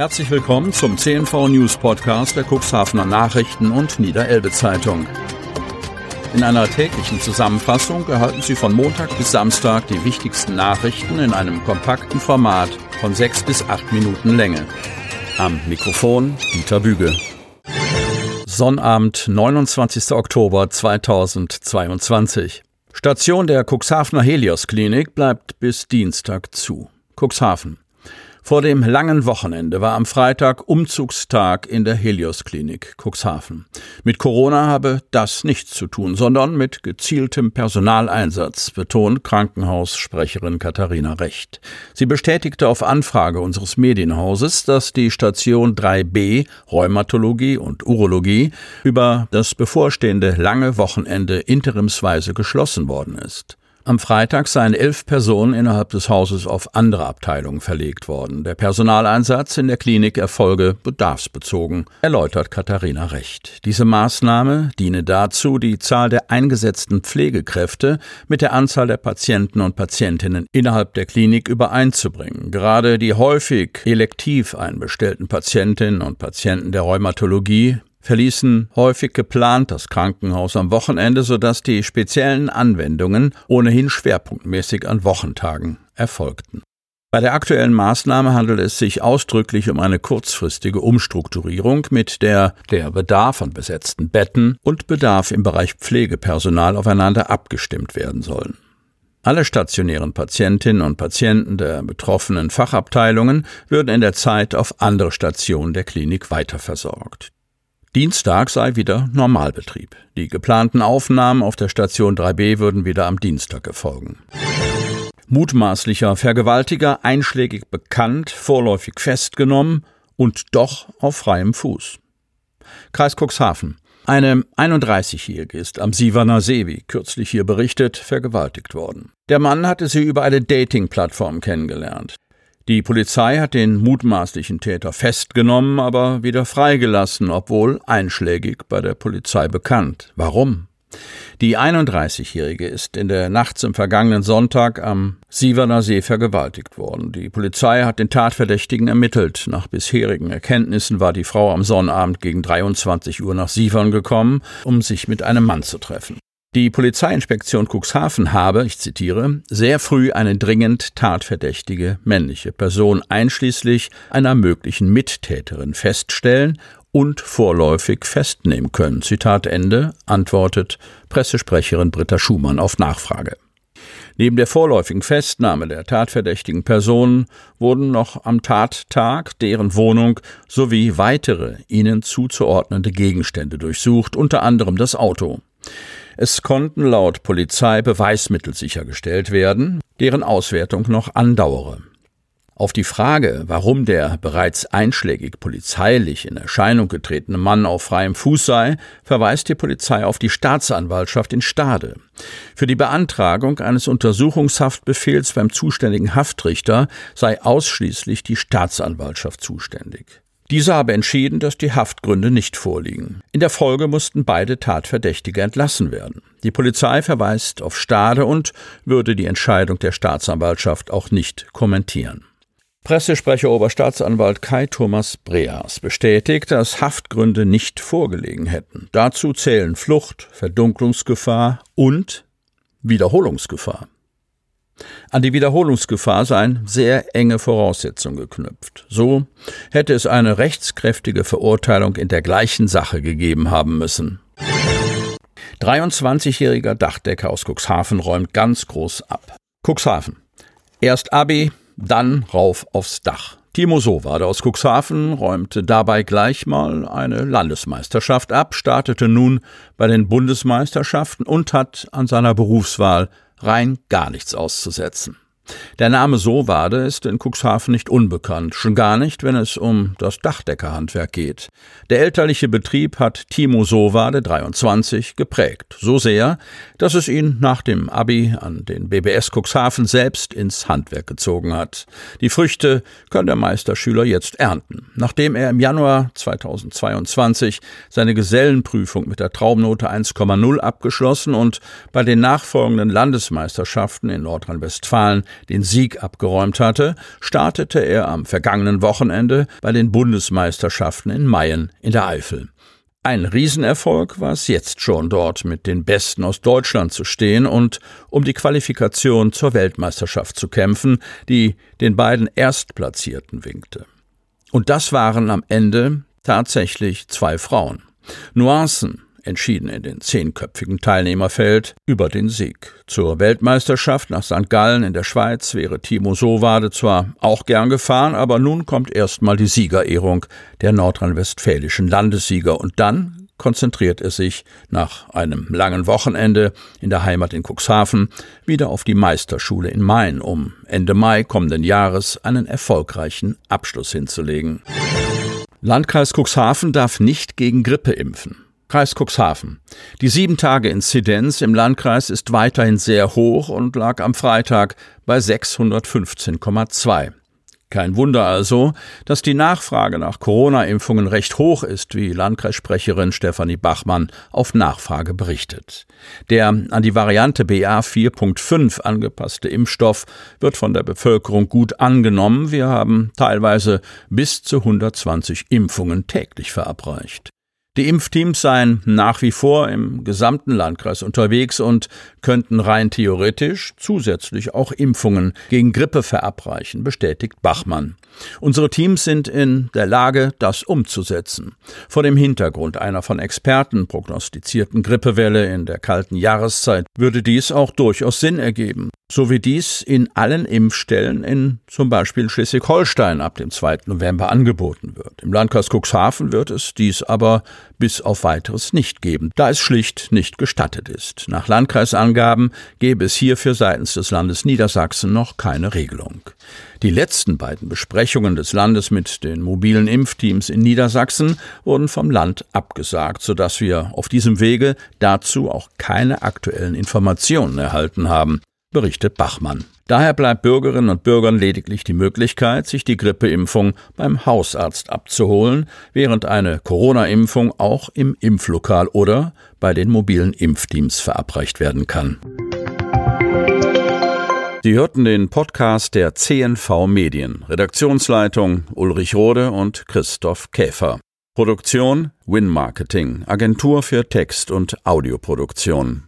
Herzlich willkommen zum CNV News Podcast der Cuxhavener Nachrichten und Niederelbe Zeitung. In einer täglichen Zusammenfassung erhalten Sie von Montag bis Samstag die wichtigsten Nachrichten in einem kompakten Format von sechs bis acht Minuten Länge. Am Mikrofon Dieter Büge. Sonnabend, 29. Oktober 2022. Station der Cuxhavener Helios Klinik bleibt bis Dienstag zu. Cuxhaven. Vor dem langen Wochenende war am Freitag Umzugstag in der Helios-Klinik Cuxhaven. Mit Corona habe das nichts zu tun, sondern mit gezieltem Personaleinsatz, betont Krankenhaussprecherin Katharina Recht. Sie bestätigte auf Anfrage unseres Medienhauses, dass die Station 3b Rheumatologie und Urologie über das bevorstehende lange Wochenende interimsweise geschlossen worden ist. Am Freitag seien elf Personen innerhalb des Hauses auf andere Abteilungen verlegt worden. Der Personaleinsatz in der Klinik erfolge bedarfsbezogen, erläutert Katharina Recht. Diese Maßnahme diene dazu, die Zahl der eingesetzten Pflegekräfte mit der Anzahl der Patienten und Patientinnen innerhalb der Klinik übereinzubringen. Gerade die häufig elektiv einbestellten Patientinnen und Patienten der Rheumatologie verließen häufig geplant das Krankenhaus am Wochenende, sodass die speziellen Anwendungen ohnehin schwerpunktmäßig an Wochentagen erfolgten. Bei der aktuellen Maßnahme handelt es sich ausdrücklich um eine kurzfristige Umstrukturierung, mit der der Bedarf an besetzten Betten und Bedarf im Bereich Pflegepersonal aufeinander abgestimmt werden sollen. Alle stationären Patientinnen und Patienten der betroffenen Fachabteilungen würden in der Zeit auf andere Stationen der Klinik weiterversorgt. Dienstag sei wieder Normalbetrieb. Die geplanten Aufnahmen auf der Station 3b würden wieder am Dienstag erfolgen. Mutmaßlicher Vergewaltiger einschlägig bekannt, vorläufig festgenommen und doch auf freiem Fuß. Kreis Cuxhaven. Eine 31-Jährige ist am Sieverner See, wie kürzlich hier berichtet, vergewaltigt worden. Der Mann hatte sie über eine Dating-Plattform kennengelernt. Die Polizei hat den mutmaßlichen Täter festgenommen, aber wieder freigelassen, obwohl einschlägig bei der Polizei bekannt. Warum? Die 31-Jährige ist in der Nacht zum vergangenen Sonntag am Sieverner See vergewaltigt worden. Die Polizei hat den Tatverdächtigen ermittelt. Nach bisherigen Erkenntnissen war die Frau am Sonnabend gegen 23 Uhr nach Sievern gekommen, um sich mit einem Mann zu treffen. Die Polizeiinspektion Cuxhaven habe, ich zitiere, sehr früh eine dringend tatverdächtige männliche Person einschließlich einer möglichen Mittäterin feststellen und vorläufig festnehmen können. Zitat Ende, antwortet Pressesprecherin Britta Schumann auf Nachfrage. Neben der vorläufigen Festnahme der tatverdächtigen Personen wurden noch am Tattag deren Wohnung sowie weitere ihnen zuzuordnende Gegenstände durchsucht, unter anderem das Auto. Es konnten laut Polizei Beweismittel sichergestellt werden, deren Auswertung noch andauere. Auf die Frage, warum der bereits einschlägig polizeilich in Erscheinung getretene Mann auf freiem Fuß sei, verweist die Polizei auf die Staatsanwaltschaft in Stade. Für die Beantragung eines Untersuchungshaftbefehls beim zuständigen Haftrichter sei ausschließlich die Staatsanwaltschaft zuständig. Dieser habe entschieden, dass die Haftgründe nicht vorliegen. In der Folge mussten beide Tatverdächtige entlassen werden. Die Polizei verweist auf Stade und würde die Entscheidung der Staatsanwaltschaft auch nicht kommentieren. Pressesprecher Oberstaatsanwalt Kai Thomas Breas bestätigt, dass Haftgründe nicht vorgelegen hätten. Dazu zählen Flucht, Verdunklungsgefahr und Wiederholungsgefahr. An die Wiederholungsgefahr seien sehr enge Voraussetzungen geknüpft. So hätte es eine rechtskräftige Verurteilung in der gleichen Sache gegeben haben müssen. 23-jähriger Dachdecker aus Cuxhaven räumt ganz groß ab. Cuxhaven. Erst Abi, dann rauf aufs Dach. Timo Sowade aus Cuxhaven räumte dabei gleich mal eine Landesmeisterschaft ab, startete nun bei den Bundesmeisterschaften und hat an seiner Berufswahl rein gar nichts auszusetzen. Der Name Sowade ist in Cuxhaven nicht unbekannt, schon gar nicht, wenn es um das Dachdeckerhandwerk geht. Der elterliche Betrieb hat Timo Sowade 23 geprägt, so sehr, dass es ihn nach dem Abi an den BBS Cuxhaven selbst ins Handwerk gezogen hat. Die Früchte kann der Meisterschüler jetzt ernten. Nachdem er im Januar 2022 seine Gesellenprüfung mit der Traumnote 1,0 abgeschlossen und bei den nachfolgenden Landesmeisterschaften in Nordrhein-Westfalen den Sieg abgeräumt hatte, startete er am vergangenen Wochenende bei den Bundesmeisterschaften in Mayen in der Eifel. Ein Riesenerfolg war es jetzt schon dort mit den Besten aus Deutschland zu stehen und um die Qualifikation zur Weltmeisterschaft zu kämpfen, die den beiden Erstplatzierten winkte. Und das waren am Ende tatsächlich zwei Frauen. Nuancen entschieden in den zehnköpfigen Teilnehmerfeld über den Sieg. Zur Weltmeisterschaft nach St. Gallen in der Schweiz wäre Timo Sowade zwar auch gern gefahren, aber nun kommt erstmal die Siegerehrung der nordrhein-westfälischen Landessieger und dann konzentriert er sich nach einem langen Wochenende in der Heimat in Cuxhaven wieder auf die Meisterschule in Main, um Ende Mai kommenden Jahres einen erfolgreichen Abschluss hinzulegen. Landkreis Cuxhaven darf nicht gegen Grippe impfen. Kreis Cuxhaven. Die sieben Tage Inzidenz im Landkreis ist weiterhin sehr hoch und lag am Freitag bei 615,2. Kein Wunder also, dass die Nachfrage nach Corona-Impfungen recht hoch ist, wie Landkreissprecherin Stefanie Bachmann auf Nachfrage berichtet. Der an die Variante BA 4.5 angepasste Impfstoff wird von der Bevölkerung gut angenommen. Wir haben teilweise bis zu 120 Impfungen täglich verabreicht. Die Impfteams seien nach wie vor im gesamten Landkreis unterwegs und könnten rein theoretisch zusätzlich auch Impfungen gegen Grippe verabreichen, bestätigt Bachmann. Unsere Teams sind in der Lage, das umzusetzen. Vor dem Hintergrund einer von Experten prognostizierten Grippewelle in der kalten Jahreszeit würde dies auch durchaus Sinn ergeben so wie dies in allen Impfstellen in zum Beispiel Schleswig-Holstein ab dem 2. November angeboten wird. Im Landkreis Cuxhaven wird es dies aber bis auf weiteres nicht geben, da es schlicht nicht gestattet ist. Nach Landkreisangaben gäbe es hierfür seitens des Landes Niedersachsen noch keine Regelung. Die letzten beiden Besprechungen des Landes mit den mobilen Impfteams in Niedersachsen wurden vom Land abgesagt, sodass wir auf diesem Wege dazu auch keine aktuellen Informationen erhalten haben berichtet Bachmann. Daher bleibt Bürgerinnen und Bürgern lediglich die Möglichkeit, sich die Grippeimpfung beim Hausarzt abzuholen, während eine Corona-Impfung auch im Impflokal oder bei den mobilen Impfteams verabreicht werden kann. Sie hörten den Podcast der CNV Medien. Redaktionsleitung Ulrich Rode und Christoph Käfer. Produktion Win Marketing, Agentur für Text- und Audioproduktion.